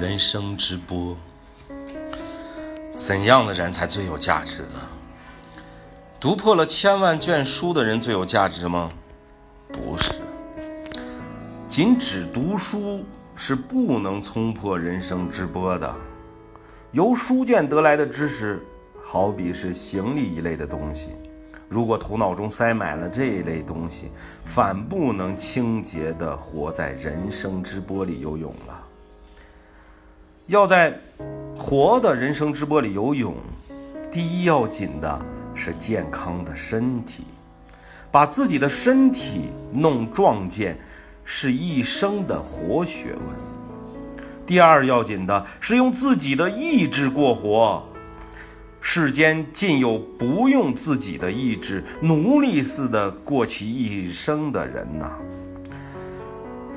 人生之波，怎样的人才最有价值呢？读破了千万卷书的人最有价值吗？不是，仅只读书是不能冲破人生之波的。由书卷得来的知识，好比是行李一类的东西。如果头脑中塞满了这一类东西，反不能清洁地活在人生之波里游泳了。要在活的人生直播里游泳，第一要紧的是健康的身体，把自己的身体弄壮健，是一生的活学问。第二要紧的是用自己的意志过活。世间尽有不用自己的意志，奴隶似的过其一生的人呐。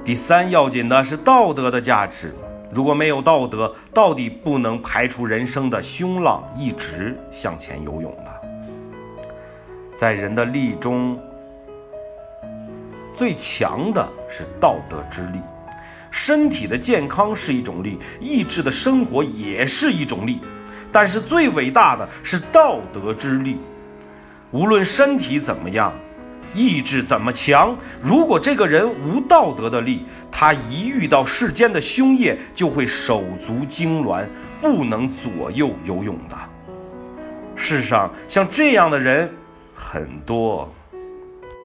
第三要紧的是道德的价值，如果没有道德，到底不能排除人生的凶浪，一直向前游泳的。在人的力中，最强的是道德之力，身体的健康是一种力，意志的生活也是一种力。但是最伟大的是道德之力，无论身体怎么样，意志怎么强，如果这个人无道德的力，他一遇到世间的凶业，就会手足痉挛，不能左右游泳的。世上像这样的人很多。